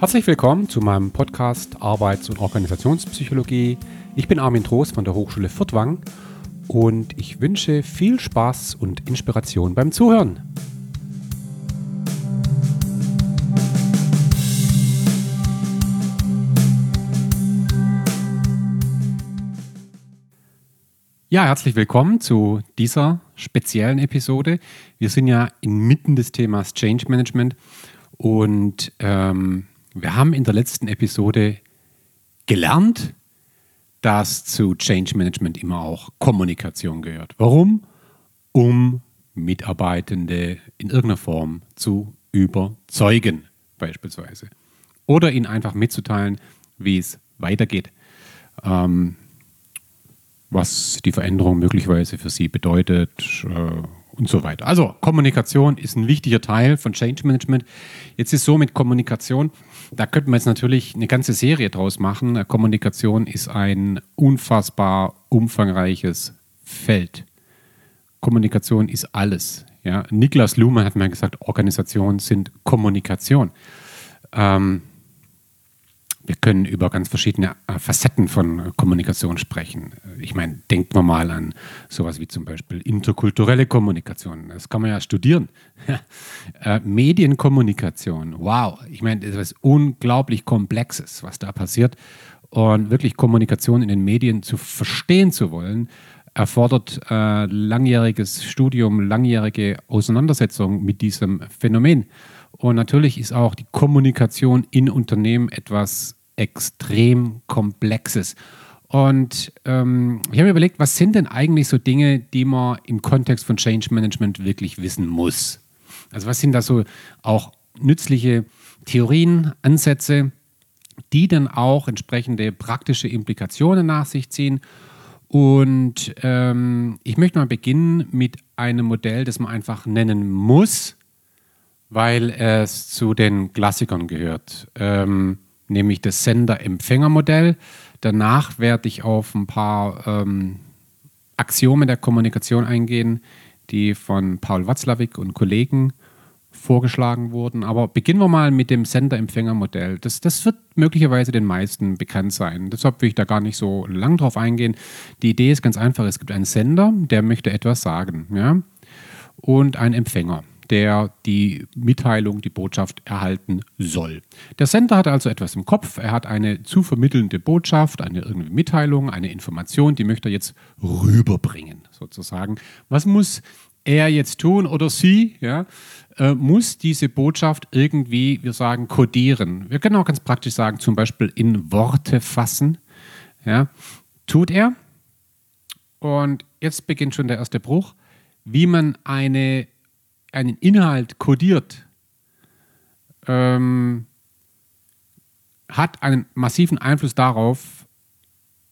Herzlich willkommen zu meinem Podcast Arbeits- und Organisationspsychologie. Ich bin Armin Trost von der Hochschule Furtwang und ich wünsche viel Spaß und Inspiration beim Zuhören. Ja, herzlich willkommen zu dieser speziellen Episode. Wir sind ja inmitten des Themas Change Management und ähm, wir haben in der letzten Episode gelernt, dass zu Change Management immer auch Kommunikation gehört. Warum? Um Mitarbeitende in irgendeiner Form zu überzeugen, beispielsweise. Oder ihnen einfach mitzuteilen, wie es weitergeht. Ähm, was die Veränderung möglicherweise für sie bedeutet äh, und so weiter. Also Kommunikation ist ein wichtiger Teil von Change Management. Jetzt ist so mit Kommunikation, da könnten wir jetzt natürlich eine ganze Serie draus machen. Kommunikation ist ein unfassbar umfangreiches Feld. Kommunikation ist alles. Ja? Niklas Luhmann hat mir gesagt, Organisationen sind Kommunikation. Ähm, wir können über ganz verschiedene äh, Facetten von Kommunikation sprechen. Ich meine, denkt man mal an sowas wie zum Beispiel interkulturelle Kommunikation. Das kann man ja studieren. äh, Medienkommunikation, wow. Ich meine, das ist unglaublich Komplexes, was da passiert. Und wirklich Kommunikation in den Medien zu verstehen zu wollen, erfordert äh, langjähriges Studium, langjährige Auseinandersetzung mit diesem Phänomen. Und natürlich ist auch die Kommunikation in Unternehmen etwas extrem Komplexes. Und ähm, ich habe mir überlegt, was sind denn eigentlich so Dinge, die man im Kontext von Change Management wirklich wissen muss? Also was sind da so auch nützliche Theorien, Ansätze, die dann auch entsprechende praktische Implikationen nach sich ziehen? Und ähm, ich möchte mal beginnen mit einem Modell, das man einfach nennen muss, weil es zu den Klassikern gehört. Ähm, nämlich das Sender-Empfänger-Modell. Danach werde ich auf ein paar ähm, Axiome der Kommunikation eingehen, die von Paul Watzlawick und Kollegen vorgeschlagen wurden. Aber beginnen wir mal mit dem Sender-Empfänger-Modell. Das, das wird möglicherweise den meisten bekannt sein. Deshalb will ich da gar nicht so lang drauf eingehen. Die Idee ist ganz einfach. Es gibt einen Sender, der möchte etwas sagen. Ja? Und einen Empfänger der die Mitteilung, die Botschaft erhalten soll. Der Sender hat also etwas im Kopf, er hat eine zu vermittelnde Botschaft, eine irgendwie Mitteilung, eine Information, die möchte er jetzt rüberbringen, sozusagen. Was muss er jetzt tun oder sie, ja, äh, muss diese Botschaft irgendwie, wir sagen, kodieren. Wir können auch ganz praktisch sagen, zum Beispiel in Worte fassen. Ja, tut er. Und jetzt beginnt schon der erste Bruch, wie man eine einen Inhalt kodiert, ähm, hat einen massiven Einfluss darauf,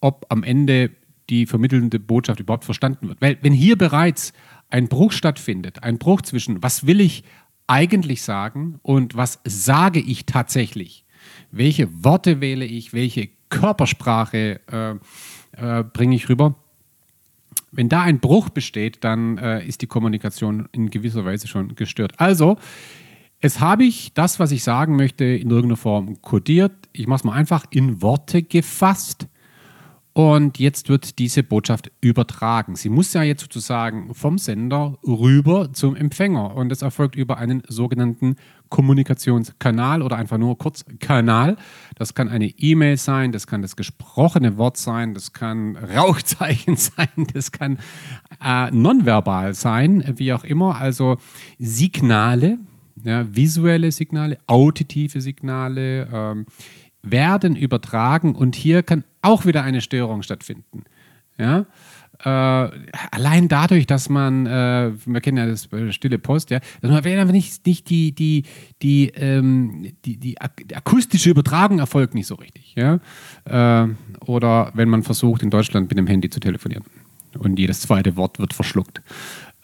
ob am Ende die vermittelnde Botschaft überhaupt verstanden wird. Weil wenn hier bereits ein Bruch stattfindet, ein Bruch zwischen, was will ich eigentlich sagen und was sage ich tatsächlich, welche Worte wähle ich, welche Körpersprache äh, äh, bringe ich rüber, wenn da ein Bruch besteht, dann äh, ist die Kommunikation in gewisser Weise schon gestört. Also, es habe ich das, was ich sagen möchte, in irgendeiner Form kodiert. Ich mache es mal einfach in Worte gefasst. Und jetzt wird diese Botschaft übertragen. Sie muss ja jetzt sozusagen vom Sender rüber zum Empfänger. Und das erfolgt über einen sogenannten Kommunikationskanal oder einfach nur kurz Kanal. Das kann eine E-Mail sein, das kann das gesprochene Wort sein, das kann Rauchzeichen sein, das kann äh, nonverbal sein, wie auch immer. Also Signale, ja, visuelle Signale, auditive Signale. Ähm, werden übertragen und hier kann auch wieder eine Störung stattfinden. Ja? Äh, allein dadurch, dass man, äh, wir kennen ja das äh, stille Post, ja, dass man wenn nicht, nicht die, die, die, ähm, die, die, akustische Übertragung erfolgt nicht so richtig. Ja? Äh, oder wenn man versucht, in Deutschland mit dem Handy zu telefonieren und jedes zweite Wort wird verschluckt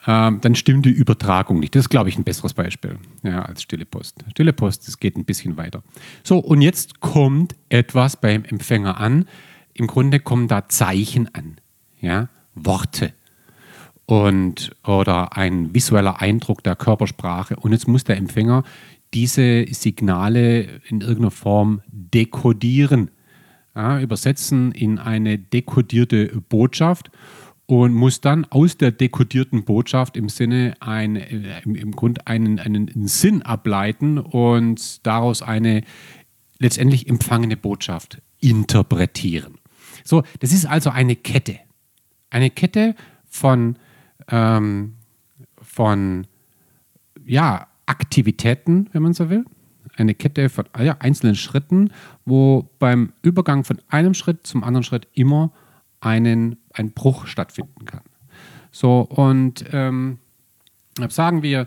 ähm, dann stimmt die Übertragung nicht. Das ist, glaube ich, ein besseres Beispiel ja, als Stille Post. Stille Post, das geht ein bisschen weiter. So, und jetzt kommt etwas beim Empfänger an. Im Grunde kommen da Zeichen an, ja, Worte und oder ein visueller Eindruck der Körpersprache. Und jetzt muss der Empfänger diese Signale in irgendeiner Form dekodieren, ja, übersetzen in eine dekodierte Botschaft und muss dann aus der dekodierten Botschaft im Sinne ein, äh, im, im Grund einen, einen Sinn ableiten und daraus eine letztendlich empfangene Botschaft interpretieren. So, das ist also eine Kette. Eine Kette von, ähm, von ja, Aktivitäten, wenn man so will. Eine Kette von ja, einzelnen Schritten, wo beim Übergang von einem Schritt zum anderen Schritt immer einen, ein Bruch stattfinden kann. So, und ähm, sagen wir,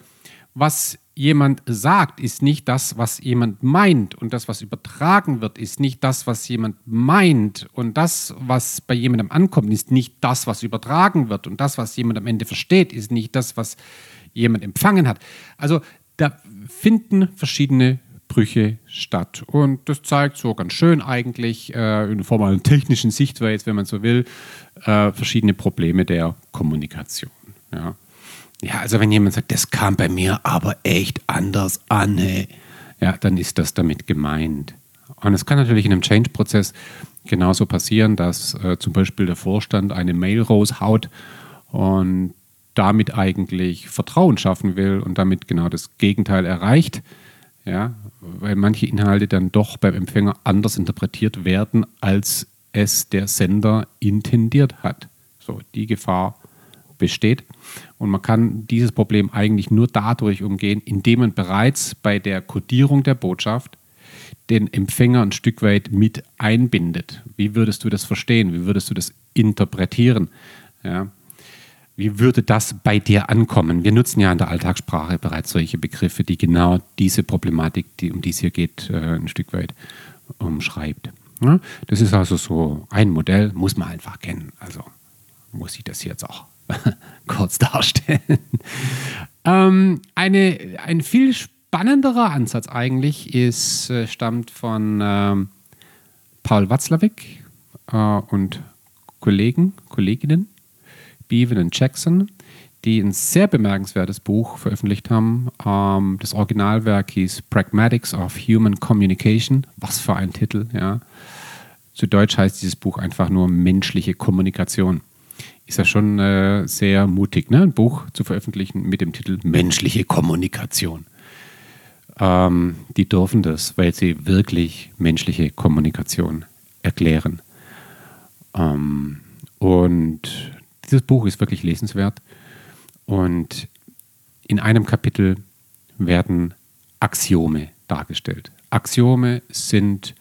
was jemand sagt, ist nicht das, was jemand meint. Und das, was übertragen wird, ist nicht das, was jemand meint. Und das, was bei jemandem ankommt, ist nicht das, was übertragen wird. Und das, was jemand am Ende versteht, ist nicht das, was jemand empfangen hat. Also da finden verschiedene Brüche statt. Und das zeigt so ganz schön eigentlich äh, in Form einer technischen Sichtweise, wenn man so will, äh, verschiedene Probleme der Kommunikation. Ja. ja, also wenn jemand sagt, das kam bei mir aber echt anders an, hey, ja, dann ist das damit gemeint. Und es kann natürlich in einem Change-Prozess genauso passieren, dass äh, zum Beispiel der Vorstand eine Mail raushaut und damit eigentlich Vertrauen schaffen will und damit genau das Gegenteil erreicht. Ja, weil manche Inhalte dann doch beim Empfänger anders interpretiert werden, als es der Sender intendiert hat. So, die Gefahr besteht. Und man kann dieses Problem eigentlich nur dadurch umgehen, indem man bereits bei der Codierung der Botschaft den Empfänger ein Stück weit mit einbindet. Wie würdest du das verstehen? Wie würdest du das interpretieren? Ja. Wie würde das bei dir ankommen? Wir nutzen ja in der Alltagssprache bereits solche Begriffe, die genau diese Problematik, die, um die es hier geht, äh, ein Stück weit umschreibt. Ja, das ist also so ein Modell, muss man einfach kennen. Also muss ich das jetzt auch kurz darstellen. ähm, eine, ein viel spannenderer Ansatz eigentlich ist, äh, stammt von ähm, Paul Watzlawick äh, und Kollegen, Kolleginnen Beaven und Jackson, die ein sehr bemerkenswertes Buch veröffentlicht haben. Ähm, das Originalwerk hieß Pragmatics of Human Communication. Was für ein Titel, ja. Zu Deutsch heißt dieses Buch einfach nur menschliche Kommunikation. Ist ja schon äh, sehr mutig, ne? ein Buch zu veröffentlichen mit dem Titel Menschliche Kommunikation. Ähm, die dürfen das, weil sie wirklich menschliche Kommunikation erklären. Ähm, und dieses Buch ist wirklich lesenswert und in einem Kapitel werden Axiome dargestellt. Axiome sind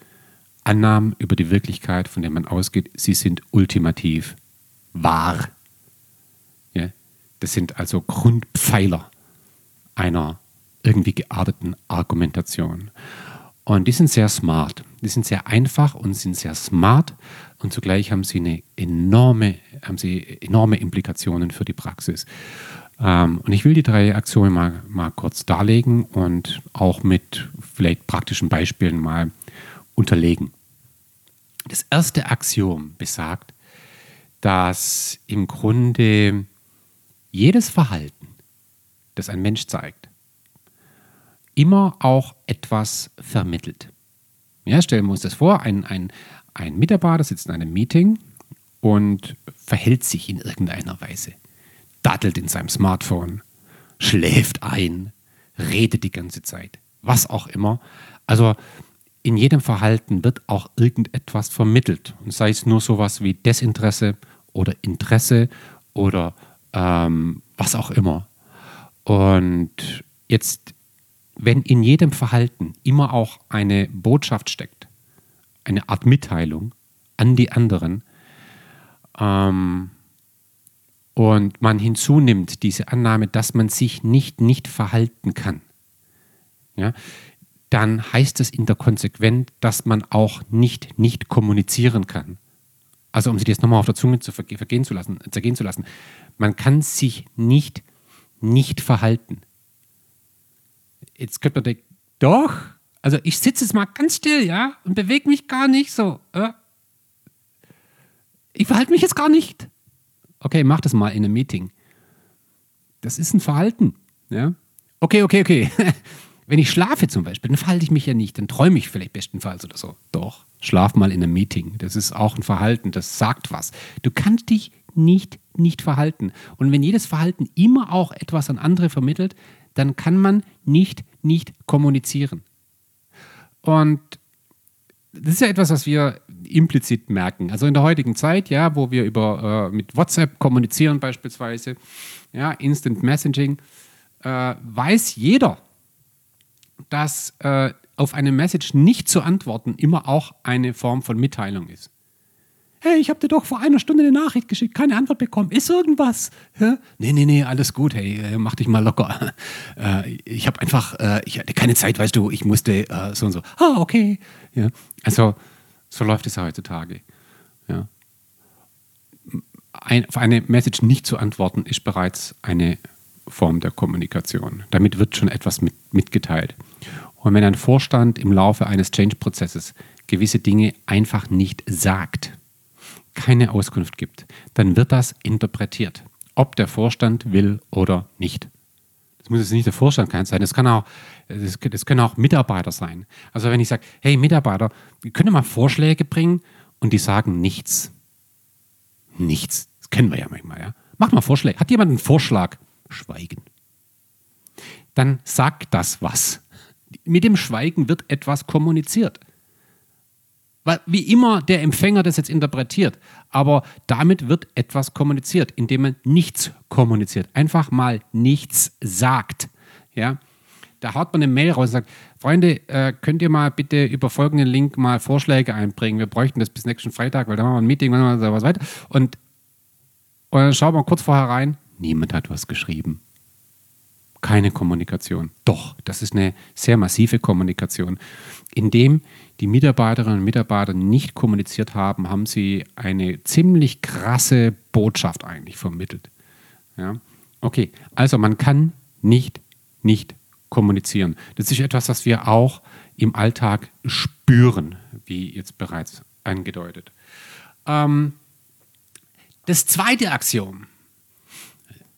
Annahmen über die Wirklichkeit, von denen man ausgeht, sie sind ultimativ wahr. Ja? Das sind also Grundpfeiler einer irgendwie gearteten Argumentation. Und die sind sehr smart. Die sind sehr einfach und sind sehr smart und zugleich haben sie eine enorme, haben sie enorme Implikationen für die Praxis. Ähm, und ich will die drei Aktionen mal, mal kurz darlegen und auch mit vielleicht praktischen Beispielen mal unterlegen. Das erste Axiom besagt, dass im Grunde jedes Verhalten, das ein Mensch zeigt, immer auch etwas vermittelt. Ja, stellen wir uns das vor, ein, ein, ein Mitarbeiter sitzt in einem Meeting und verhält sich in irgendeiner Weise. Dattelt in seinem Smartphone, schläft ein, redet die ganze Zeit, was auch immer. Also in jedem Verhalten wird auch irgendetwas vermittelt. Und sei es nur sowas wie Desinteresse oder Interesse oder ähm, was auch immer. Und jetzt wenn in jedem Verhalten immer auch eine Botschaft steckt, eine Art Mitteilung an die anderen, ähm, und man hinzunimmt diese Annahme, dass man sich nicht nicht verhalten kann, ja, dann heißt es in der Konsequenz, dass man auch nicht nicht kommunizieren kann. Also um sich das nochmal auf der Zunge zu vergehen zu lassen, zergehen zu lassen, man kann sich nicht nicht verhalten. Jetzt könnte man denken, doch, also ich sitze jetzt mal ganz still, ja, und bewege mich gar nicht so. Äh. Ich verhalte mich jetzt gar nicht. Okay, mach das mal in einem Meeting. Das ist ein Verhalten, ja. Okay, okay, okay. Wenn ich schlafe zum Beispiel, dann falte ich mich ja nicht, dann träume ich vielleicht bestenfalls oder so. Doch, schlaf mal in einem Meeting. Das ist auch ein Verhalten, das sagt was. Du kannst dich nicht nicht verhalten. Und wenn jedes Verhalten immer auch etwas an andere vermittelt, dann kann man nicht nicht kommunizieren. Und das ist ja etwas, was wir implizit merken. Also in der heutigen Zeit, ja, wo wir über äh, mit WhatsApp kommunizieren beispielsweise, ja, Instant Messaging, äh, weiß jeder, dass äh, auf eine Message nicht zu antworten immer auch eine Form von Mitteilung ist. Hey, ich habe dir doch vor einer Stunde eine Nachricht geschickt, keine Antwort bekommen. Ist irgendwas? Ja? Nee, nee, nee, alles gut. Hey, äh, mach dich mal locker. Äh, ich habe einfach, äh, ich hatte keine Zeit, weißt du, ich musste äh, so und so. Ah, okay. Ja? Also, so läuft es ja heutzutage. Ja? Ein, auf eine Message nicht zu antworten, ist bereits eine Form der Kommunikation. Damit wird schon etwas mit, mitgeteilt. Und wenn ein Vorstand im Laufe eines Change-Prozesses gewisse Dinge einfach nicht sagt, keine Auskunft gibt, dann wird das interpretiert, ob der Vorstand will oder nicht. Das muss jetzt nicht der Vorstand sein, das, kann auch, das, das können auch Mitarbeiter sein. Also wenn ich sage, hey Mitarbeiter, könnt ihr mal Vorschläge bringen und die sagen nichts. Nichts. Das kennen wir ja manchmal, ja. Macht mal Vorschläge. Hat jemand einen Vorschlag? Schweigen. Dann sagt das was mit dem Schweigen wird etwas kommuniziert. Wie immer der Empfänger das jetzt interpretiert, aber damit wird etwas kommuniziert, indem man nichts kommuniziert, einfach mal nichts sagt. Ja? Da haut man eine Mail raus und sagt, Freunde, äh, könnt ihr mal bitte über folgenden Link mal Vorschläge einbringen? Wir bräuchten das bis nächsten Freitag, weil da machen wir ein Meeting und so was weiter. Und, und dann schauen wir kurz vorher rein, niemand hat was geschrieben keine Kommunikation. Doch, das ist eine sehr massive Kommunikation. Indem die Mitarbeiterinnen und Mitarbeiter nicht kommuniziert haben, haben sie eine ziemlich krasse Botschaft eigentlich vermittelt. Ja? Okay, also man kann nicht, nicht kommunizieren. Das ist etwas, was wir auch im Alltag spüren, wie jetzt bereits angedeutet. Ähm, das zweite Axiom,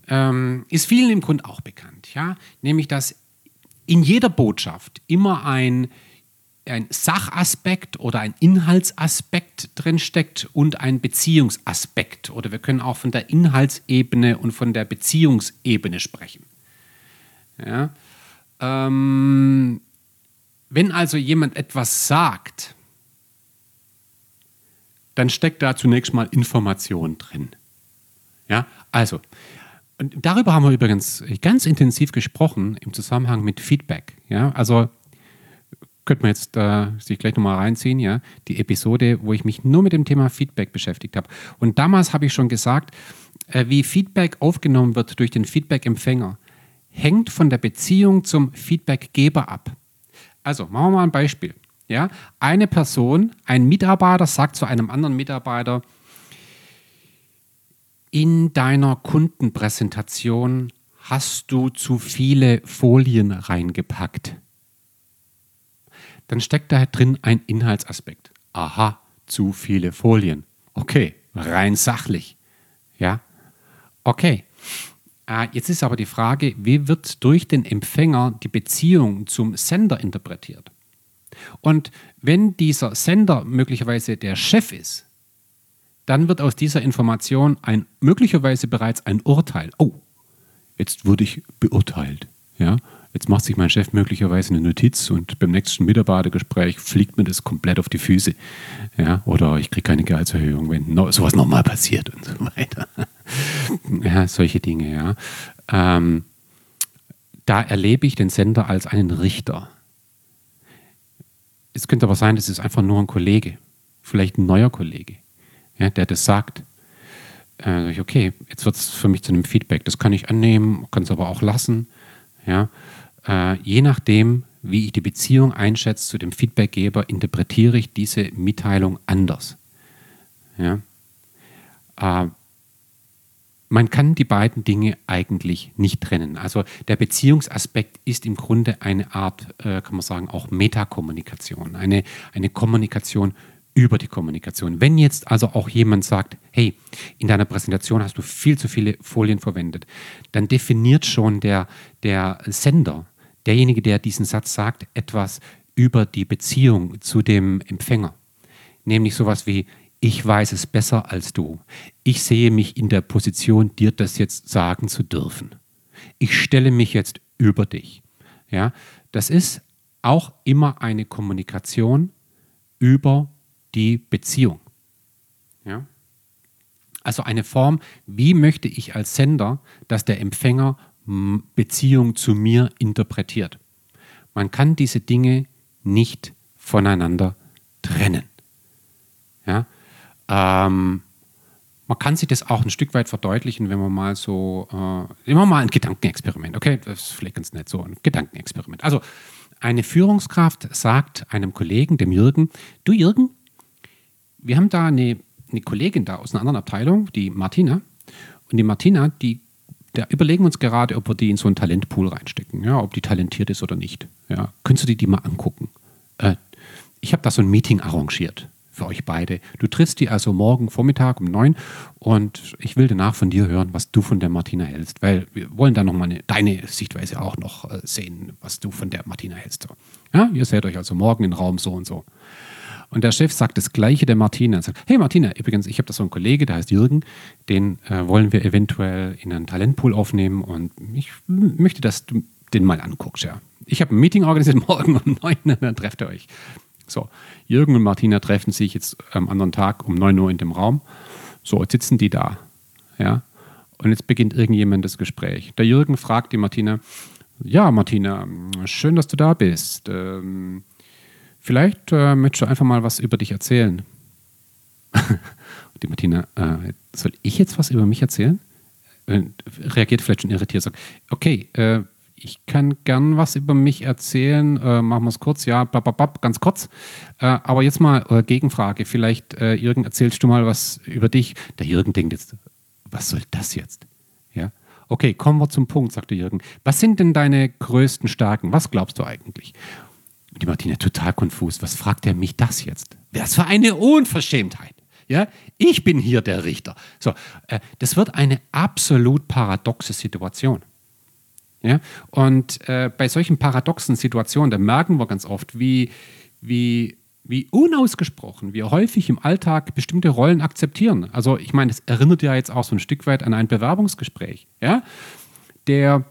ähm, ist vielen im Grunde auch bekannt. Ja? Nämlich, dass in jeder Botschaft immer ein, ein Sachaspekt oder ein Inhaltsaspekt drinsteckt und ein Beziehungsaspekt. Oder wir können auch von der Inhaltsebene und von der Beziehungsebene sprechen. Ja? Ähm, wenn also jemand etwas sagt, dann steckt da zunächst mal Information drin. Ja, also und darüber haben wir übrigens ganz intensiv gesprochen im Zusammenhang mit Feedback. Ja, also könnte man jetzt äh, sich gleich nochmal reinziehen, ja, die Episode, wo ich mich nur mit dem Thema Feedback beschäftigt habe. Und damals habe ich schon gesagt, äh, wie Feedback aufgenommen wird durch den Feedback-Empfänger, hängt von der Beziehung zum Feedbackgeber ab. Also, machen wir mal ein Beispiel. Ja, eine Person, ein Mitarbeiter sagt zu einem anderen Mitarbeiter, in deiner Kundenpräsentation hast du zu viele Folien reingepackt. Dann steckt da drin ein Inhaltsaspekt. Aha, zu viele Folien. Okay, rein sachlich. Ja, okay. Äh, jetzt ist aber die Frage, wie wird durch den Empfänger die Beziehung zum Sender interpretiert? Und wenn dieser Sender möglicherweise der Chef ist, dann wird aus dieser Information ein möglicherweise bereits ein Urteil. Oh, jetzt wurde ich beurteilt. Ja, jetzt macht sich mein Chef möglicherweise eine Notiz und beim nächsten Mitarbeitergespräch fliegt mir das komplett auf die Füße. Ja, oder ich kriege keine Gehaltserhöhung, wenn no, sowas nochmal passiert und so weiter. ja, solche Dinge, ja. Ähm, da erlebe ich den Sender als einen Richter. Es könnte aber sein, das ist einfach nur ein Kollege, vielleicht ein neuer Kollege ja, der das sagt. Äh, okay, jetzt wird es für mich zu einem Feedback. Das kann ich annehmen, kann es aber auch lassen. Ja, äh, je nachdem, wie ich die Beziehung einschätze zu dem Feedbackgeber, interpretiere ich diese Mitteilung anders. Ja, äh, man kann die beiden Dinge eigentlich nicht trennen. Also der Beziehungsaspekt ist im Grunde eine Art, äh, kann man sagen, auch Metakommunikation, eine, eine Kommunikation über die Kommunikation. Wenn jetzt also auch jemand sagt, hey, in deiner Präsentation hast du viel zu viele Folien verwendet, dann definiert schon der, der Sender derjenige, der diesen Satz sagt, etwas über die Beziehung zu dem Empfänger. Nämlich sowas wie, ich weiß es besser als du. Ich sehe mich in der Position, dir das jetzt sagen zu dürfen. Ich stelle mich jetzt über dich. Ja, das ist auch immer eine Kommunikation über die Beziehung. Ja? Also eine Form, wie möchte ich als Sender, dass der Empfänger Beziehung zu mir interpretiert. Man kann diese Dinge nicht voneinander trennen. Ja? Ähm, man kann sich das auch ein Stück weit verdeutlichen, wenn man mal so, äh, immer mal ein Gedankenexperiment, okay, das ist vielleicht ganz nett, so ein Gedankenexperiment. Also, eine Führungskraft sagt einem Kollegen, dem Jürgen, du Jürgen, wir haben da eine, eine Kollegin da aus einer anderen Abteilung, die Martina, und die Martina, die da überlegen wir uns gerade, ob wir die in so einen Talentpool reinstecken, ja, ob die talentiert ist oder nicht. Ja. Könntest du dir die mal angucken? Äh, ich habe da so ein Meeting arrangiert für euch beide. Du triffst die also morgen Vormittag um neun und ich will danach von dir hören, was du von der Martina hältst, weil wir wollen da nochmal deine Sichtweise auch noch äh, sehen, was du von der Martina hältst. Ja, ihr seht euch also morgen im Raum so und so. Und der Chef sagt das Gleiche der Martina. Sagt, hey Martina, übrigens, ich habe da so einen Kollege, der heißt Jürgen, den äh, wollen wir eventuell in einen Talentpool aufnehmen und ich möchte, dass du den mal anguckst. Ja. Ich habe ein Meeting organisiert morgen um neun und dann trefft ihr euch. So, Jürgen und Martina treffen sich jetzt am anderen Tag um 9 Uhr in dem Raum. So, jetzt sitzen die da. Ja. Und jetzt beginnt irgendjemand das Gespräch. Der Jürgen fragt die Martina, ja, Martina, schön, dass du da bist. Ähm, vielleicht äh, möchtest du einfach mal was über dich erzählen. die Martina, äh, soll ich jetzt was über mich erzählen? Äh, reagiert vielleicht schon irritiert, sagt, okay, äh, ich kann gern was über mich erzählen. Äh, machen wir es kurz, ja, bababab, ganz kurz. Äh, aber jetzt mal äh, Gegenfrage. Vielleicht, äh, Jürgen, erzählst du mal was über dich? Der Jürgen denkt jetzt, was soll das jetzt? Ja. Okay, kommen wir zum Punkt, sagte Jürgen. Was sind denn deine größten Stärken? Was glaubst du eigentlich? Und die Martina total konfus. Was fragt er mich das jetzt? Was für eine Unverschämtheit. Ja, ich bin hier der Richter. So, äh, das wird eine absolut paradoxe Situation. Ja? Und äh, bei solchen paradoxen Situationen, da merken wir ganz oft, wie, wie, wie unausgesprochen wir häufig im Alltag bestimmte Rollen akzeptieren. Also ich meine, es erinnert ja jetzt auch so ein Stück weit an ein Bewerbungsgespräch. Ja? Der,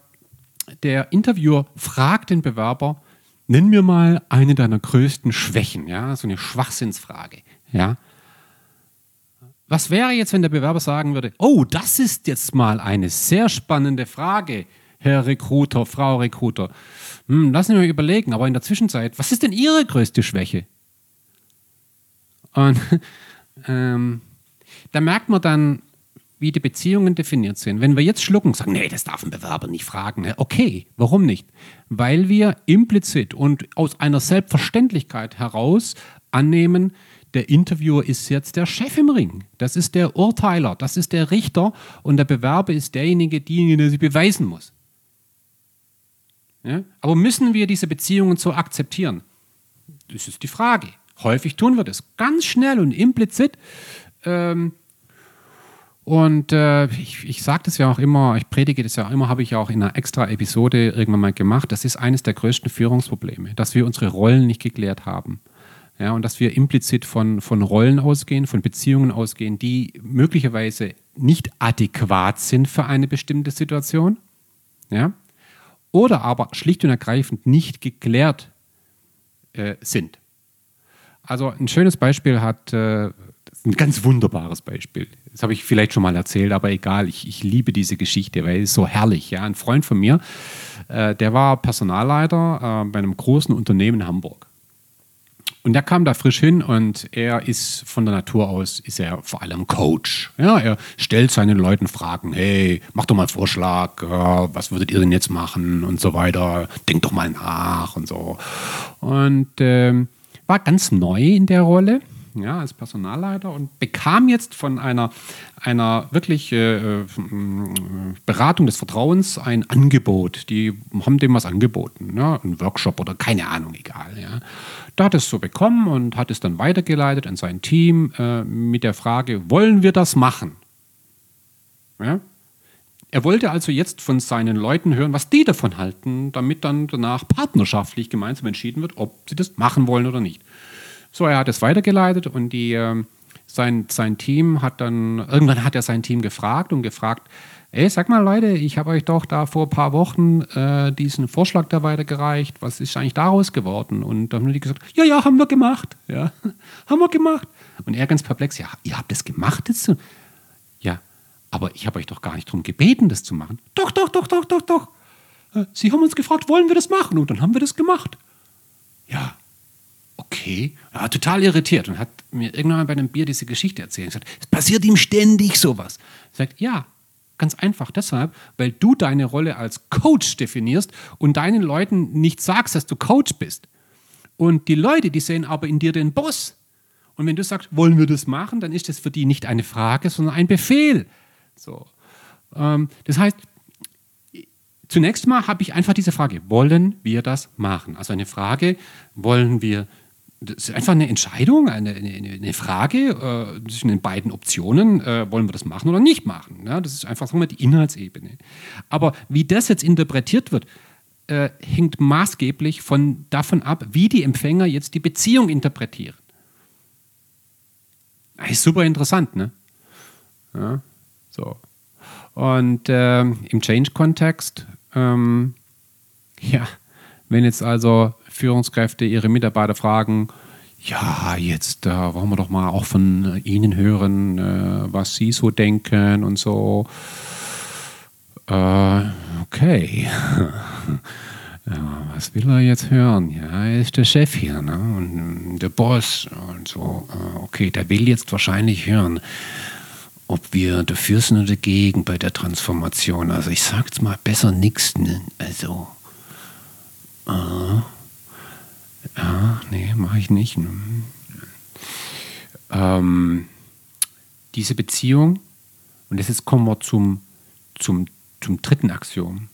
der Interviewer fragt den Bewerber, nenn mir mal eine deiner größten Schwächen, ja, so eine Schwachsinnsfrage, ja. Was wäre jetzt, wenn der Bewerber sagen würde, oh, das ist jetzt mal eine sehr spannende Frage. Herr Recruiter, Frau Recruiter. Hm, lassen Sie mir überlegen, aber in der Zwischenzeit, was ist denn Ihre größte Schwäche? Und ähm, da merkt man dann, wie die Beziehungen definiert sind. Wenn wir jetzt schlucken und sagen, nee, das darf ein Bewerber nicht fragen. Okay, warum nicht? Weil wir implizit und aus einer Selbstverständlichkeit heraus annehmen, der Interviewer ist jetzt der Chef im Ring. Das ist der Urteiler, das ist der Richter und der Bewerber ist derjenige, derjenige, der sie beweisen muss. Ja? Aber müssen wir diese Beziehungen so akzeptieren? Das ist die Frage. Häufig tun wir das ganz schnell und implizit. Ähm, und äh, ich, ich sage das ja auch immer, ich predige das ja immer, habe ich ja auch in einer extra Episode irgendwann mal gemacht. Das ist eines der größten Führungsprobleme, dass wir unsere Rollen nicht geklärt haben. Ja, und dass wir implizit von, von Rollen ausgehen, von Beziehungen ausgehen, die möglicherweise nicht adäquat sind für eine bestimmte Situation. Ja? oder aber schlicht und ergreifend nicht geklärt äh, sind. Also ein schönes Beispiel hat, äh, ein ganz wunderbares Beispiel. Das habe ich vielleicht schon mal erzählt, aber egal, ich, ich liebe diese Geschichte, weil es so herrlich. Ja, ein Freund von mir, äh, der war Personalleiter äh, bei einem großen Unternehmen in Hamburg. Und der kam da frisch hin und er ist von der Natur aus, ist er vor allem Coach. Ja, er stellt seinen Leuten Fragen, hey, mach doch mal einen Vorschlag, äh, was würdet ihr denn jetzt machen und so weiter, denkt doch mal nach und so. Und ähm, war ganz neu in der Rolle ja, als Personalleiter und bekam jetzt von einer, einer wirklich äh, äh, Beratung des Vertrauens ein Angebot. Die haben dem was angeboten, ja, ein Workshop oder keine Ahnung, egal. Ja. Da hat es so bekommen und hat es dann weitergeleitet an sein Team äh, mit der Frage, wollen wir das machen? Ja? Er wollte also jetzt von seinen Leuten hören, was die davon halten, damit dann danach partnerschaftlich gemeinsam entschieden wird, ob sie das machen wollen oder nicht. So, er hat es weitergeleitet und die, äh, sein, sein Team hat dann, irgendwann hat er sein Team gefragt und gefragt, ey, sag mal Leute, ich habe euch doch da vor ein paar Wochen äh, diesen Vorschlag da weitergereicht, was ist eigentlich daraus geworden? Und dann haben die gesagt, ja, ja, haben wir gemacht, ja, haben wir gemacht. Und er ganz perplex, ja, ihr habt das gemacht jetzt? Ja, aber ich habe euch doch gar nicht darum gebeten, das zu machen. Doch, doch, doch, doch, doch, doch. Äh, Sie haben uns gefragt, wollen wir das machen? Und dann haben wir das gemacht. Okay. Er war total irritiert und hat mir irgendwann bei einem Bier diese Geschichte erzählt. Er sagt, es passiert ihm ständig sowas. Er sagt, ja, ganz einfach deshalb, weil du deine Rolle als Coach definierst und deinen Leuten nicht sagst, dass du Coach bist. Und die Leute, die sehen aber in dir den Boss. Und wenn du sagst, wollen wir das machen, dann ist das für die nicht eine Frage, sondern ein Befehl. So. Ähm, das heißt, zunächst mal habe ich einfach diese Frage, wollen wir das machen? Also eine Frage, wollen wir, das ist einfach eine Entscheidung, eine, eine, eine Frage äh, zwischen den beiden Optionen, äh, wollen wir das machen oder nicht machen? Ja, das ist einfach sagen wir, die Inhaltsebene. Aber wie das jetzt interpretiert wird, äh, hängt maßgeblich von, davon ab, wie die Empfänger jetzt die Beziehung interpretieren. Das ist super interessant, ne? Ja. So. Und äh, im Change-Kontext, ähm, ja, wenn jetzt also Führungskräfte ihre Mitarbeiter fragen, ja, jetzt äh, wollen wir doch mal auch von Ihnen hören, äh, was Sie so denken und so. Äh, okay. ja, was will er jetzt hören? Ja, er ist der Chef hier ne? und der Boss und so. Äh, okay, der will jetzt wahrscheinlich hören, ob wir dafür sind oder dagegen bei der Transformation. Also ich sag's mal besser nichts. Ne? Also, äh, ja, nee, mache ich nicht. Ähm, diese Beziehung, und jetzt kommen wir zum, zum, zum dritten Axiom.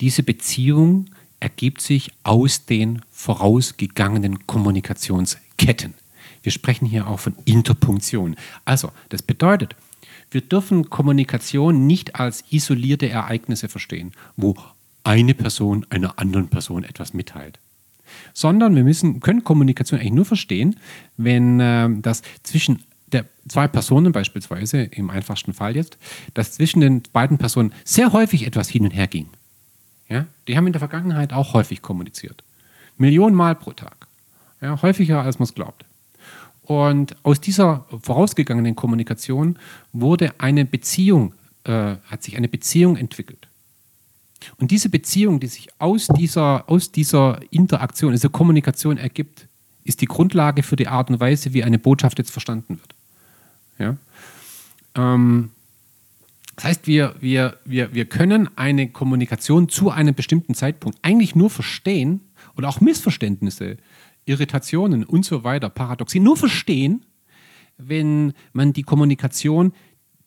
Diese Beziehung ergibt sich aus den vorausgegangenen Kommunikationsketten. Wir sprechen hier auch von Interpunktion. Also, das bedeutet, wir dürfen Kommunikation nicht als isolierte Ereignisse verstehen, wo eine Person einer anderen Person etwas mitteilt. Sondern wir müssen, können Kommunikation eigentlich nur verstehen, wenn äh, das zwischen der zwei Personen beispielsweise, im einfachsten Fall jetzt, dass zwischen den beiden Personen sehr häufig etwas hin und her ging. Ja? Die haben in der Vergangenheit auch häufig kommuniziert. Millionen Mal pro Tag. Ja, häufiger als man es glaubt. Und aus dieser vorausgegangenen Kommunikation wurde eine Beziehung, äh, hat sich eine Beziehung entwickelt. Und diese Beziehung, die sich aus dieser, aus dieser Interaktion, dieser Kommunikation ergibt, ist die Grundlage für die Art und Weise, wie eine Botschaft jetzt verstanden wird. Ja? Ähm, das heißt, wir, wir, wir, wir können eine Kommunikation zu einem bestimmten Zeitpunkt eigentlich nur verstehen oder auch Missverständnisse Irritationen und so weiter, Paradoxien nur verstehen, wenn man die Kommunikation,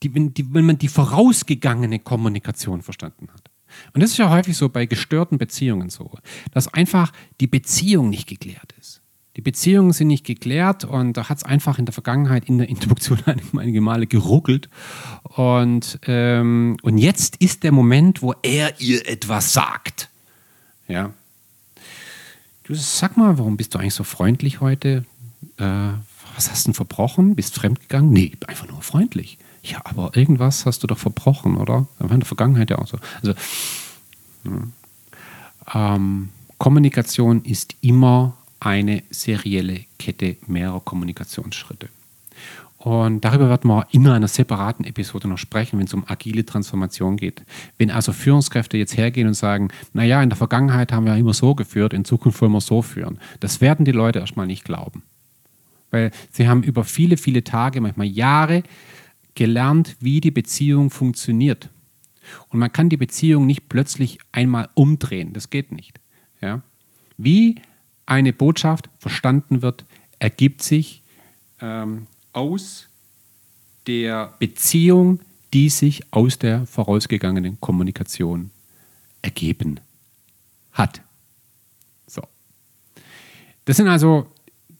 die, wenn, die, wenn man die vorausgegangene Kommunikation verstanden hat. Und das ist ja häufig so bei gestörten Beziehungen so, dass einfach die Beziehung nicht geklärt ist. Die Beziehungen sind nicht geklärt und da hat es einfach in der Vergangenheit in der Introduktion einige Male geruckelt. Und, ähm, und jetzt ist der Moment, wo er ihr etwas sagt. Ja, Du sag mal, warum bist du eigentlich so freundlich heute? Äh, was hast du denn verbrochen? Bist fremdgegangen? Nee, einfach nur freundlich. Ja, aber irgendwas hast du doch verbrochen, oder? Das war in der Vergangenheit ja auch so. Also, hm. ähm, Kommunikation ist immer eine serielle Kette mehrerer Kommunikationsschritte. Und darüber werden wir in einer separaten Episode noch sprechen, wenn es um agile Transformation geht. Wenn also Führungskräfte jetzt hergehen und sagen, naja, in der Vergangenheit haben wir immer so geführt, in Zukunft wollen wir so führen, das werden die Leute erstmal nicht glauben. Weil sie haben über viele, viele Tage, manchmal Jahre gelernt, wie die Beziehung funktioniert. Und man kann die Beziehung nicht plötzlich einmal umdrehen. Das geht nicht. Ja? Wie eine Botschaft verstanden wird, ergibt sich ähm, aus der Beziehung, die sich aus der vorausgegangenen Kommunikation ergeben hat. So. Das sind also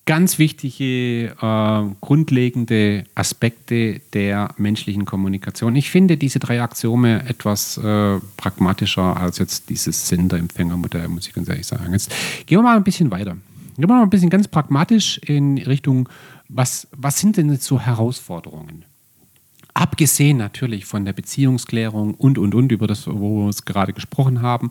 ganz wichtige, äh, grundlegende Aspekte der menschlichen Kommunikation. Ich finde diese drei Axiome etwas äh, pragmatischer als jetzt dieses Sender-Empfänger-Modell, muss ich ganz ehrlich sagen. Jetzt gehen wir mal ein bisschen weiter. Gehen wir mal ein bisschen ganz pragmatisch in Richtung, was, was sind denn jetzt so Herausforderungen? Abgesehen natürlich von der Beziehungsklärung und, und, und, über das, wo wir es gerade gesprochen haben.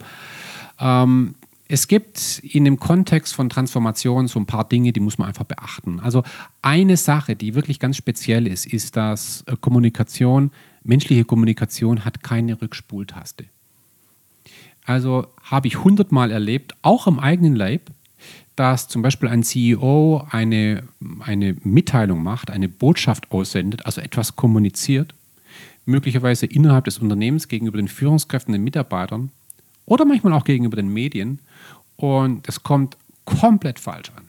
Ähm, es gibt in dem Kontext von Transformation so ein paar Dinge, die muss man einfach beachten. Also eine Sache, die wirklich ganz speziell ist, ist, dass äh, Kommunikation, menschliche Kommunikation hat keine Rückspultaste. Also habe ich hundertmal erlebt, auch im eigenen Leib, dass zum Beispiel ein CEO eine, eine Mitteilung macht, eine Botschaft aussendet, also etwas kommuniziert, möglicherweise innerhalb des Unternehmens gegenüber den Führungskräften, den Mitarbeitern oder manchmal auch gegenüber den Medien und es kommt komplett falsch an.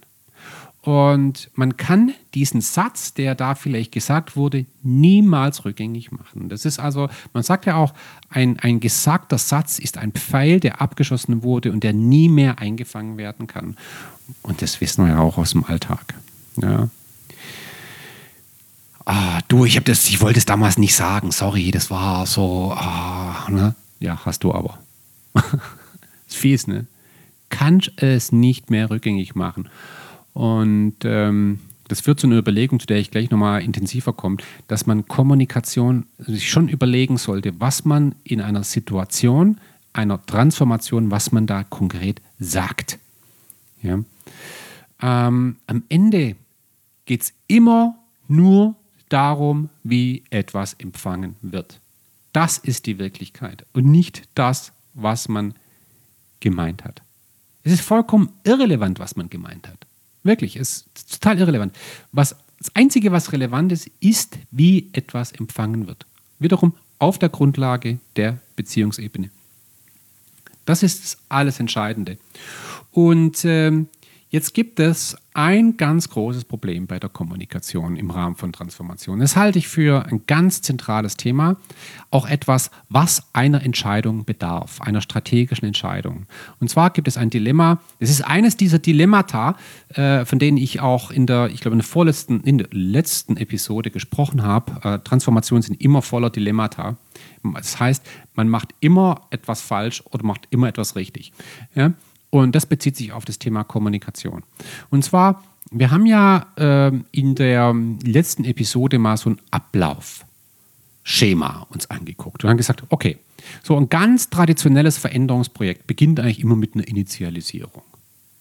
Und man kann diesen Satz, der da vielleicht gesagt wurde, niemals rückgängig machen. Das ist also, man sagt ja auch, ein, ein gesagter Satz ist ein Pfeil, der abgeschossen wurde und der nie mehr eingefangen werden kann. Und das wissen wir ja auch aus dem Alltag. Ja. Ah, du, ich, das, ich wollte es damals nicht sagen, sorry, das war so, ah, ne? Ja, hast du aber. ist fies, ne? Kannst es nicht mehr rückgängig machen. Und ähm, das führt zu einer Überlegung, zu der ich gleich nochmal intensiver komme, dass man Kommunikation sich schon überlegen sollte, was man in einer Situation, einer Transformation, was man da konkret sagt. Ja? Ähm, am Ende geht es immer nur darum, wie etwas empfangen wird. Das ist die Wirklichkeit und nicht das, was man gemeint hat. Es ist vollkommen irrelevant, was man gemeint hat. Wirklich, es ist total irrelevant. Was, das Einzige, was relevant ist, ist, wie etwas empfangen wird. Wiederum auf der Grundlage der Beziehungsebene. Das ist alles Entscheidende. Und ähm, Jetzt gibt es ein ganz großes Problem bei der Kommunikation im Rahmen von Transformation. Das halte ich für ein ganz zentrales Thema, auch etwas, was einer Entscheidung bedarf, einer strategischen Entscheidung. Und zwar gibt es ein Dilemma, es ist eines dieser Dilemmata, äh, von denen ich auch in der, ich glaube, in der vorletzten, in der letzten Episode gesprochen habe. Äh, Transformationen sind immer voller Dilemmata. Das heißt, man macht immer etwas falsch oder macht immer etwas richtig. Ja? Und das bezieht sich auf das Thema Kommunikation. Und zwar, wir haben ja äh, in der letzten Episode mal so ein Ablaufschema uns angeguckt und haben gesagt, okay, so ein ganz traditionelles Veränderungsprojekt beginnt eigentlich immer mit einer Initialisierung.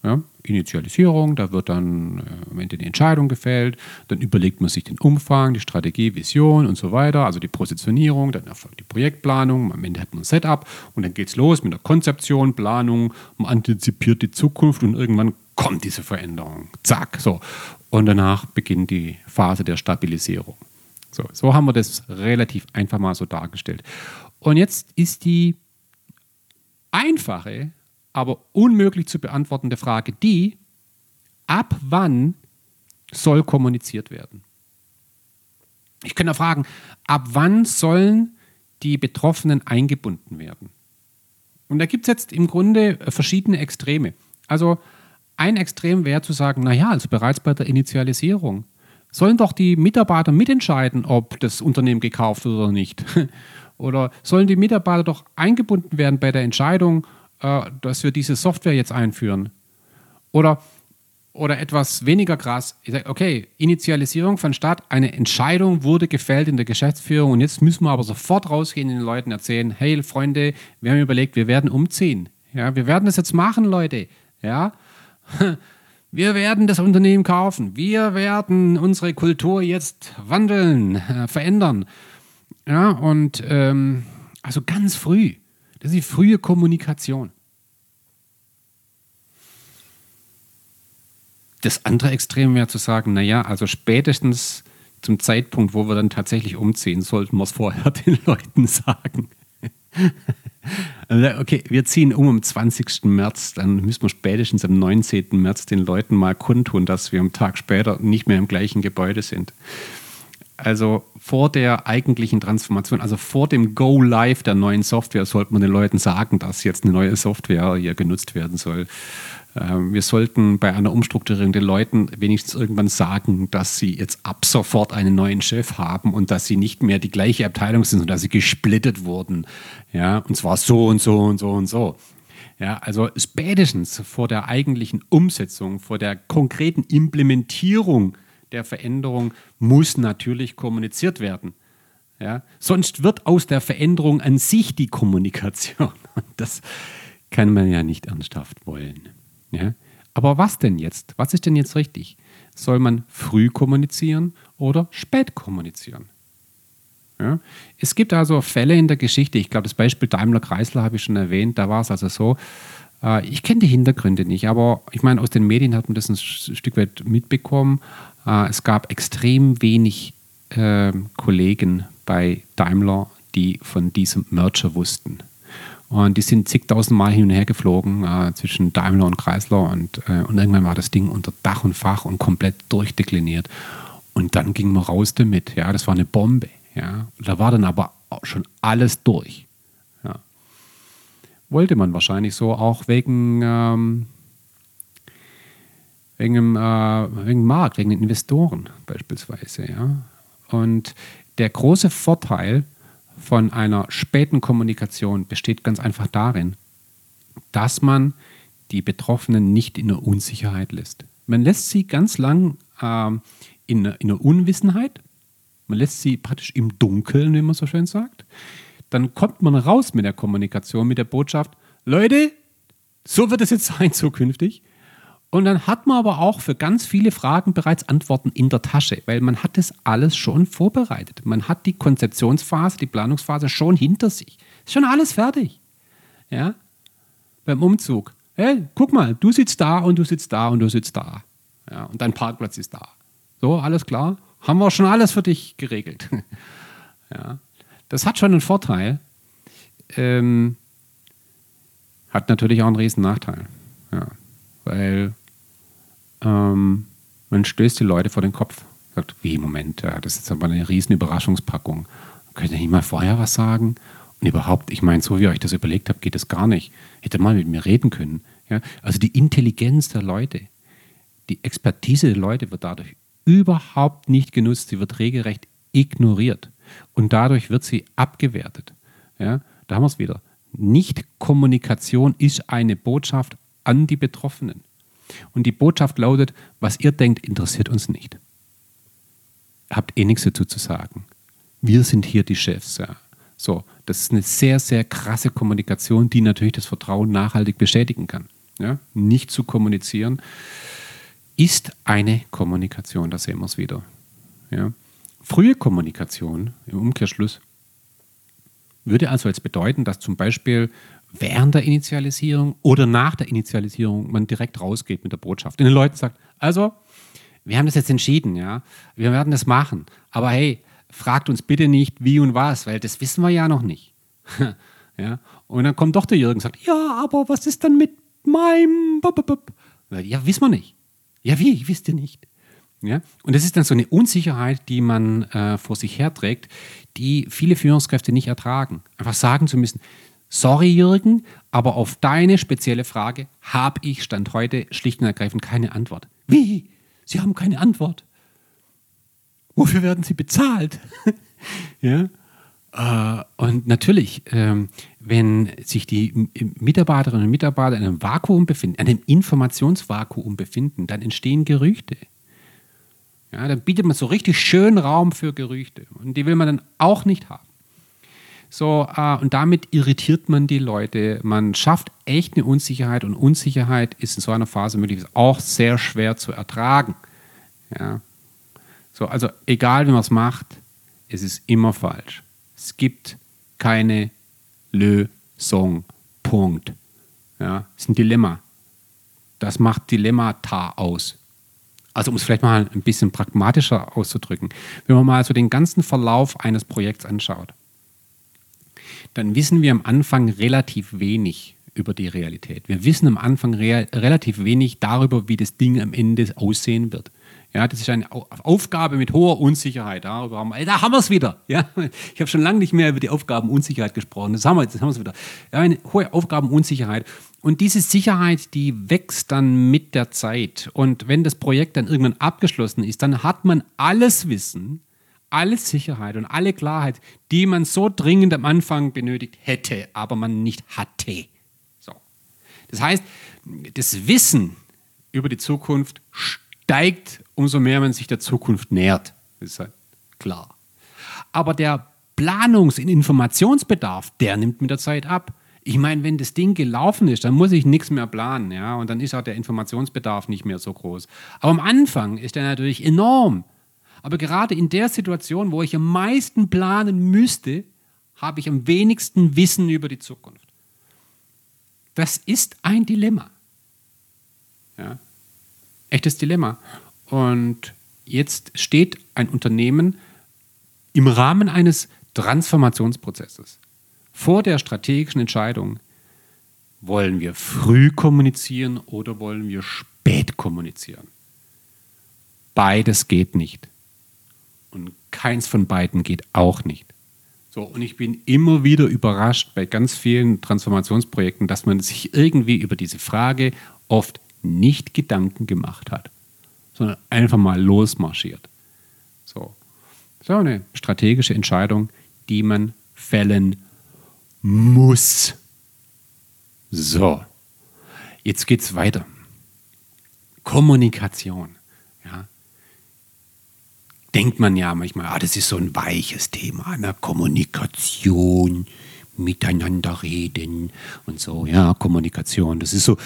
Ja, Initialisierung, da wird dann äh, am Ende die Entscheidung gefällt, dann überlegt man sich den Umfang, die Strategie, Vision und so weiter, also die Positionierung, dann erfolgt die Projektplanung, am Ende hat man ein Setup und dann geht es los mit der Konzeption, Planung, man antizipiert die Zukunft und irgendwann kommt diese Veränderung. Zack, so. Und danach beginnt die Phase der Stabilisierung. So, so haben wir das relativ einfach mal so dargestellt. Und jetzt ist die einfache aber unmöglich zu beantwortende Frage die, ab wann soll kommuniziert werden? Ich könnte fragen, ab wann sollen die Betroffenen eingebunden werden? Und da gibt es jetzt im Grunde verschiedene Extreme. Also ein Extrem wäre zu sagen, naja, also bereits bei der Initialisierung sollen doch die Mitarbeiter mitentscheiden, ob das Unternehmen gekauft wird oder nicht. Oder sollen die Mitarbeiter doch eingebunden werden bei der Entscheidung, äh, dass wir diese Software jetzt einführen. Oder, oder etwas weniger krass, okay, Initialisierung von statt, eine Entscheidung wurde gefällt in der Geschäftsführung und jetzt müssen wir aber sofort rausgehen und den Leuten erzählen, hey Freunde, wir haben überlegt, wir werden umziehen. Ja, wir werden das jetzt machen, Leute. Ja, wir werden das Unternehmen kaufen. Wir werden unsere Kultur jetzt wandeln, äh, verändern. Ja, und ähm, also ganz früh. Das ist die frühe Kommunikation. Das andere Extrem wäre zu sagen, naja, also spätestens zum Zeitpunkt, wo wir dann tatsächlich umziehen, sollten wir es vorher den Leuten sagen. Also, okay, wir ziehen um am 20. März, dann müssen wir spätestens am 19. März den Leuten mal kundtun, dass wir am Tag später nicht mehr im gleichen Gebäude sind. Also vor der eigentlichen Transformation, also vor dem Go Live der neuen Software, sollte man den Leuten sagen, dass jetzt eine neue Software hier genutzt werden soll. Ähm, wir sollten bei einer Umstrukturierung den Leuten wenigstens irgendwann sagen, dass sie jetzt ab sofort einen neuen Chef haben und dass sie nicht mehr die gleiche Abteilung sind, sondern dass sie gesplittet wurden. Ja, und zwar so und so und so und so. Ja, also spätestens vor der eigentlichen Umsetzung, vor der konkreten Implementierung der Veränderung muss natürlich kommuniziert werden. Ja, sonst wird aus der Veränderung an sich die Kommunikation. Und das kann man ja nicht ernsthaft wollen. Ja? Aber was denn jetzt? Was ist denn jetzt richtig? Soll man früh kommunizieren oder spät kommunizieren? Ja? Es gibt also Fälle in der Geschichte, ich glaube, das Beispiel Daimler-Chrysler habe ich schon erwähnt, da war es also so, äh, ich kenne die Hintergründe nicht, aber ich meine, aus den Medien hat man das ein Stück weit mitbekommen. Äh, es gab extrem wenig äh, Kollegen bei Daimler, die von diesem Merger wussten. Und die sind zigtausend Mal hin und her geflogen äh, zwischen Daimler und Chrysler und, äh, und irgendwann war das Ding unter Dach und Fach und komplett durchdekliniert. Und dann ging man raus damit. Ja, das war eine Bombe. Ja, da war dann aber schon alles durch. Wollte man wahrscheinlich so auch wegen, ähm, wegen, dem, äh, wegen Markt, wegen den Investoren beispielsweise. Ja. Und der große Vorteil von einer späten Kommunikation besteht ganz einfach darin, dass man die Betroffenen nicht in der Unsicherheit lässt. Man lässt sie ganz lang äh, in, in der Unwissenheit, man lässt sie praktisch im Dunkeln, wie man so schön sagt. Dann kommt man raus mit der Kommunikation, mit der Botschaft, Leute, so wird es jetzt sein zukünftig. Und dann hat man aber auch für ganz viele Fragen bereits Antworten in der Tasche, weil man hat das alles schon vorbereitet. Man hat die Konzeptionsphase, die Planungsphase schon hinter sich. Ist schon alles fertig. Ja? Beim Umzug. Hey, guck mal, du sitzt da und du sitzt da und du sitzt da. Ja, und dein Parkplatz ist da. So, alles klar? Haben wir schon alles für dich geregelt. ja. Das hat schon einen Vorteil. Ähm, hat natürlich auch einen riesen Nachteil. Ja. Weil ähm, man stößt die Leute vor den Kopf. Sagt, wie, Moment, ja, das ist aber eine riesen Überraschungspackung. Könnt ihr nicht mal vorher was sagen? Und überhaupt, ich meine, so wie ihr euch das überlegt habt, geht das gar nicht. Hätte mal mit mir reden können. Ja? Also die Intelligenz der Leute, die Expertise der Leute wird dadurch überhaupt nicht genutzt. Sie wird regelrecht ignoriert. Und dadurch wird sie abgewertet. Ja? Da haben wir es wieder. Nicht-Kommunikation ist eine Botschaft an die Betroffenen. Und die Botschaft lautet, was ihr denkt, interessiert uns nicht. Habt eh nichts dazu zu sagen. Wir sind hier die Chefs. Ja. So, das ist eine sehr, sehr krasse Kommunikation, die natürlich das Vertrauen nachhaltig beschädigen kann. Ja. Nicht zu kommunizieren ist eine Kommunikation, da sehen wir es wieder. Ja. Frühe Kommunikation im Umkehrschluss würde also jetzt bedeuten, dass zum Beispiel während der Initialisierung oder nach der Initialisierung man direkt rausgeht mit der Botschaft und den Leuten sagt, also, wir haben das jetzt entschieden, ja, wir werden das machen, aber hey, fragt uns bitte nicht wie und was, weil das wissen wir ja noch nicht. ja, und dann kommt doch der Jürgen und sagt, ja, aber was ist dann mit meinem... Ja, wissen wir nicht. Ja, wie? Wisst ihr nicht? Ja? Und das ist dann so eine Unsicherheit, die man äh, vor sich herträgt, die viele Führungskräfte nicht ertragen. Einfach sagen zu müssen, sorry Jürgen, aber auf deine spezielle Frage habe ich Stand heute schlicht und ergreifend keine Antwort. Wie? Sie haben keine Antwort. Wofür werden Sie bezahlt? ja? Äh, und natürlich, ähm, wenn sich die Mitarbeiterinnen und Mitarbeiter in einem Vakuum befinden, einem Informationsvakuum befinden, dann entstehen Gerüchte. Ja, dann bietet man so richtig schön Raum für Gerüchte. Und die will man dann auch nicht haben. So, äh, und damit irritiert man die Leute. Man schafft echt eine Unsicherheit und Unsicherheit ist in so einer Phase möglicherweise auch sehr schwer zu ertragen. Ja. So, also egal wie man es macht, es ist immer falsch. Es gibt keine Lösung. Punkt. Ja, ist ein Dilemma. Das macht Dilemmata aus. Also um es vielleicht mal ein bisschen pragmatischer auszudrücken, wenn man mal so den ganzen Verlauf eines Projekts anschaut, dann wissen wir am Anfang relativ wenig über die Realität. Wir wissen am Anfang re relativ wenig darüber, wie das Ding am Ende aussehen wird. Ja, das ist eine Aufgabe mit hoher Unsicherheit. Darüber haben wir, da haben wir es wieder. Ja, ich habe schon lange nicht mehr über die Aufgabenunsicherheit gesprochen. Das haben wir, das haben wir es wieder. Ja, eine hohe Aufgabenunsicherheit. Und diese Sicherheit, die wächst dann mit der Zeit. Und wenn das Projekt dann irgendwann abgeschlossen ist, dann hat man alles Wissen, alle Sicherheit und alle Klarheit, die man so dringend am Anfang benötigt hätte, aber man nicht hatte. So. Das heißt, das Wissen über die Zukunft steigt, umso mehr man sich der Zukunft nähert. Das ist halt klar. Aber der Planungs- und Informationsbedarf, der nimmt mit der Zeit ab. Ich meine, wenn das Ding gelaufen ist, dann muss ich nichts mehr planen, ja, und dann ist auch der Informationsbedarf nicht mehr so groß. Aber am Anfang ist der natürlich enorm. Aber gerade in der Situation, wo ich am meisten planen müsste, habe ich am wenigsten Wissen über die Zukunft. Das ist ein Dilemma. Ja. Echtes Dilemma. Und jetzt steht ein Unternehmen im Rahmen eines Transformationsprozesses vor der strategischen Entscheidung, wollen wir früh kommunizieren oder wollen wir spät kommunizieren? Beides geht nicht. Und keins von beiden geht auch nicht. So, und ich bin immer wieder überrascht bei ganz vielen Transformationsprojekten, dass man sich irgendwie über diese Frage oft nicht Gedanken gemacht hat, sondern einfach mal losmarschiert. So, so eine strategische Entscheidung, die man fällen muss. So, jetzt geht's weiter. Kommunikation. Ja. Denkt man ja manchmal, ah, das ist so ein weiches Thema, ne? Kommunikation, miteinander reden und so, ja, Kommunikation. Das ist so,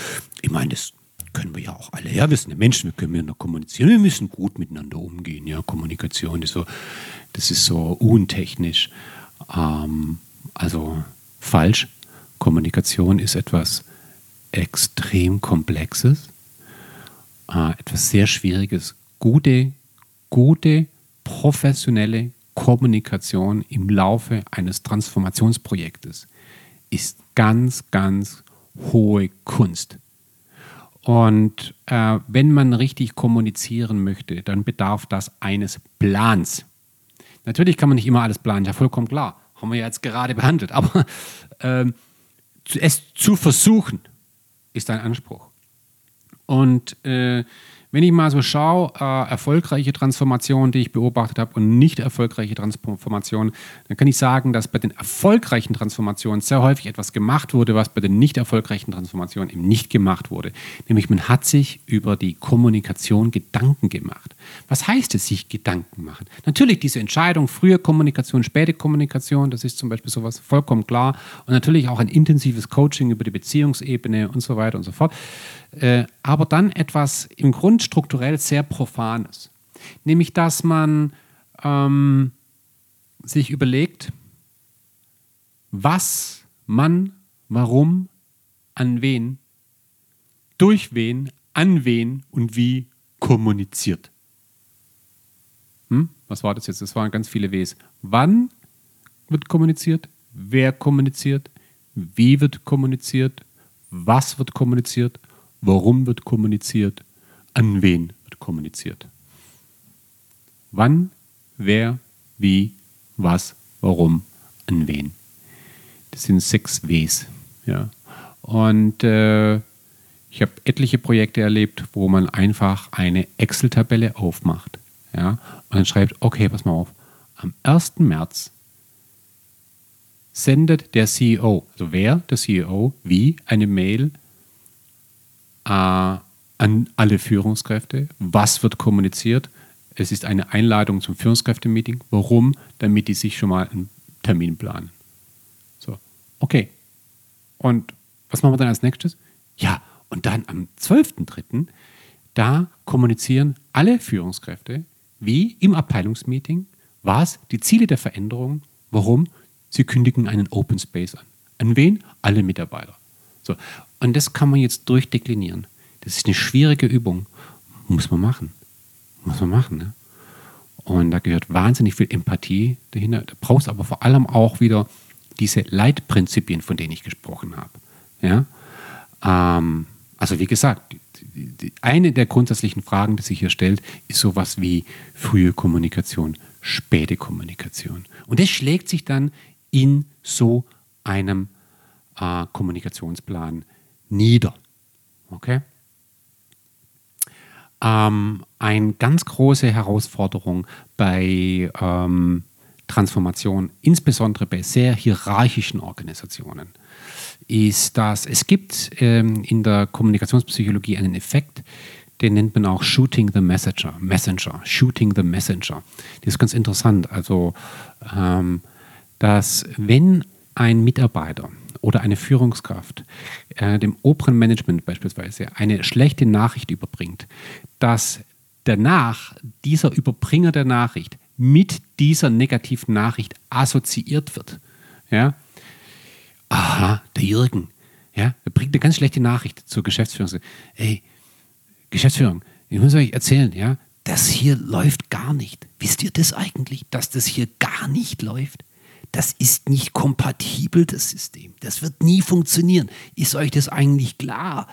ich meine, das können wir ja auch alle. Ja, wir sind ja Menschen, wir können miteinander kommunizieren, wir müssen gut miteinander umgehen. Ja, Kommunikation ist so, das ist so untechnisch. Ähm, also falsch. Kommunikation ist etwas extrem Komplexes, äh, etwas sehr Schwieriges. Gute, gute, professionelle Kommunikation im Laufe eines Transformationsprojektes ist ganz, ganz hohe Kunst. Und äh, wenn man richtig kommunizieren möchte, dann bedarf das eines Plans. Natürlich kann man nicht immer alles planen, ja vollkommen klar haben wir ja jetzt gerade behandelt. Aber ähm, es zu versuchen, ist ein Anspruch. Und äh, wenn ich mal so schaue, äh, erfolgreiche Transformationen, die ich beobachtet habe und nicht erfolgreiche Transformationen, dann kann ich sagen, dass bei den erfolgreichen Transformationen sehr häufig etwas gemacht wurde, was bei den nicht erfolgreichen Transformationen eben nicht gemacht wurde. Nämlich man hat sich über die Kommunikation Gedanken gemacht. Was heißt es, sich Gedanken machen? Natürlich diese Entscheidung, frühe Kommunikation, späte Kommunikation, das ist zum Beispiel sowas vollkommen klar. Und natürlich auch ein intensives Coaching über die Beziehungsebene und so weiter und so fort. Äh, aber dann etwas im Grund strukturell sehr Profanes. Nämlich, dass man ähm, sich überlegt, was man, warum, an wen, durch wen, an wen und wie kommuniziert. Hm? Was war das jetzt? Das waren ganz viele Ws. Wann wird kommuniziert? Wer kommuniziert? Wie wird kommuniziert? Was wird kommuniziert? Warum wird kommuniziert? An wen wird kommuniziert? Wann, wer, wie, was, warum, an wen? Das sind sechs Ws. Ja. Und äh, ich habe etliche Projekte erlebt, wo man einfach eine Excel-Tabelle aufmacht. Ja, und dann schreibt, okay, pass mal auf, am 1. März sendet der CEO, also wer, der CEO, wie eine Mail äh, an alle Führungskräfte. Was wird kommuniziert? Es ist eine Einladung zum Führungskräftemeeting. Warum? Damit die sich schon mal einen Termin planen. So, okay. Und was machen wir dann als nächstes? Ja, und dann am 12.03. da kommunizieren alle Führungskräfte, wie im Abteilungsmeeting, was die Ziele der Veränderung, warum sie kündigen einen Open Space an. An wen? Alle Mitarbeiter. So. Und das kann man jetzt durchdeklinieren. Das ist eine schwierige Übung. Muss man machen. Muss man machen. Ne? Und da gehört wahnsinnig viel Empathie dahinter. Da brauchst aber vor allem auch wieder diese Leitprinzipien, von denen ich gesprochen habe. Ja? Ähm, also wie gesagt, eine der grundsätzlichen Fragen, die sich hier stellt, ist sowas wie frühe Kommunikation, späte Kommunikation. Und das schlägt sich dann in so einem äh, Kommunikationsplan nieder. Okay? Ähm, eine ganz große Herausforderung bei ähm, Transformation, insbesondere bei sehr hierarchischen Organisationen, ist, dass es gibt ähm, in der Kommunikationspsychologie einen Effekt, den nennt man auch Shooting the Messenger, Messenger, Shooting the Messenger. Das ist ganz interessant. Also, ähm, dass wenn ein Mitarbeiter oder eine Führungskraft äh, dem oberen Management beispielsweise eine schlechte Nachricht überbringt, dass danach dieser Überbringer der Nachricht mit dieser negativen Nachricht assoziiert wird. Ja? Aha, der Jürgen, ja, der bringt eine ganz schlechte Nachricht zur Geschäftsführung. Ey, Geschäftsführung, ich muss euch erzählen, ja, das hier läuft gar nicht. Wisst ihr das eigentlich, dass das hier gar nicht läuft? Das ist nicht kompatibel, das System. Das wird nie funktionieren. Ist euch das eigentlich klar?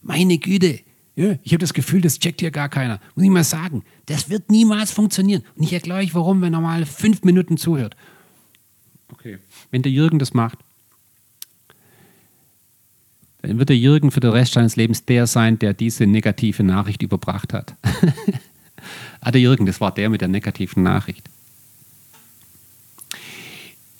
Meine Güte, ja, ich habe das Gefühl, das checkt hier gar keiner. Muss ich mal sagen, das wird niemals funktionieren. Und ich erkläre euch, warum, wenn er mal fünf Minuten zuhört. Okay. Wenn der Jürgen das macht, dann wird der Jürgen für den Rest seines Lebens der sein, der diese negative Nachricht überbracht hat. ah, der Jürgen, das war der mit der negativen Nachricht.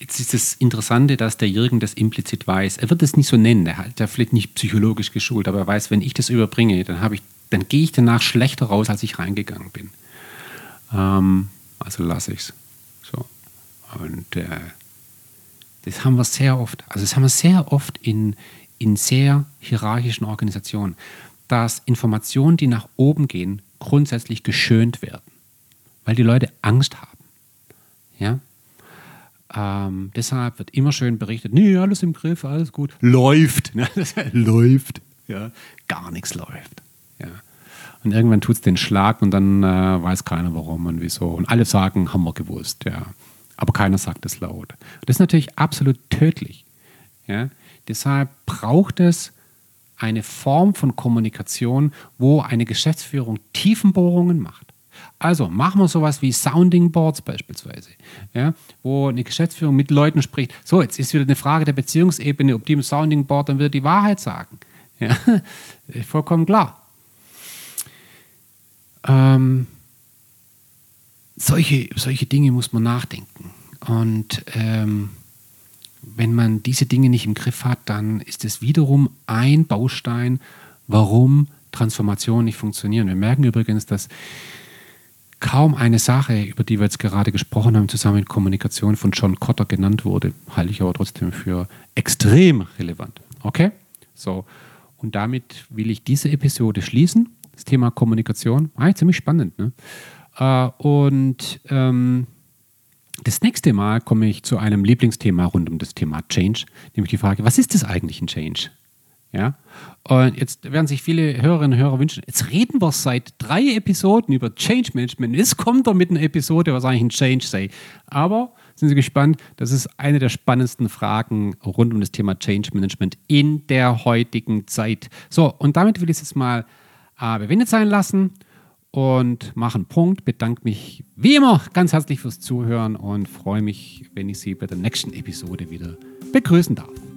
Jetzt ist das Interessante, dass der Jürgen das implizit weiß. Er wird es nicht so nennen, er hat ja vielleicht nicht psychologisch geschult, aber er weiß, wenn ich das überbringe, dann, ich, dann gehe ich danach schlechter raus, als ich reingegangen bin. Ähm, also lasse ich es. So. Und äh, das haben wir sehr oft. Also das haben wir sehr oft in, in sehr hierarchischen Organisationen, dass Informationen, die nach oben gehen, grundsätzlich geschönt werden, weil die Leute Angst haben. Ja? Ähm, deshalb wird immer schön berichtet, nee, alles im Griff, alles gut. Läuft. Ne? läuft. Ja? Gar nichts läuft. Ja? Und irgendwann tut es den Schlag und dann äh, weiß keiner warum und wieso. Und alle sagen, haben wir gewusst, ja. Aber keiner sagt es laut. Das ist natürlich absolut tödlich. Ja? Deshalb braucht es eine Form von Kommunikation, wo eine Geschäftsführung Tiefenbohrungen macht also machen wir sowas wie Sounding Boards beispielsweise, ja, wo eine Geschäftsführung mit Leuten spricht. So, jetzt ist wieder eine Frage der Beziehungsebene, ob die im Sounding Board dann wieder die Wahrheit sagen. Ja, vollkommen klar. Ähm, solche, solche Dinge muss man nachdenken. Und ähm, wenn man diese Dinge nicht im Griff hat, dann ist es wiederum ein Baustein, warum Transformationen nicht funktionieren. Wir merken übrigens, dass kaum eine Sache, über die wir jetzt gerade gesprochen haben, zusammen mit Kommunikation von John Cotter genannt wurde, halte ich aber trotzdem für extrem relevant. Okay? So, und damit will ich diese Episode schließen. Das Thema Kommunikation, eigentlich ziemlich spannend. Ne? Äh, und ähm, das nächste Mal komme ich zu einem Lieblingsthema rund um das Thema Change, nämlich die Frage, was ist das eigentlich ein Change? Ja? Und jetzt werden sich viele Hörerinnen und Hörer wünschen, jetzt reden wir seit drei Episoden über Change Management. Jetzt kommt er mit einer Episode, was eigentlich ein Change sei. Aber sind Sie gespannt? Das ist eine der spannendsten Fragen rund um das Thema Change Management in der heutigen Zeit. So, und damit will ich es jetzt mal äh, bewindet sein lassen und mache einen Punkt. Bedanke mich wie immer ganz herzlich fürs Zuhören und freue mich, wenn ich Sie bei der nächsten Episode wieder begrüßen darf.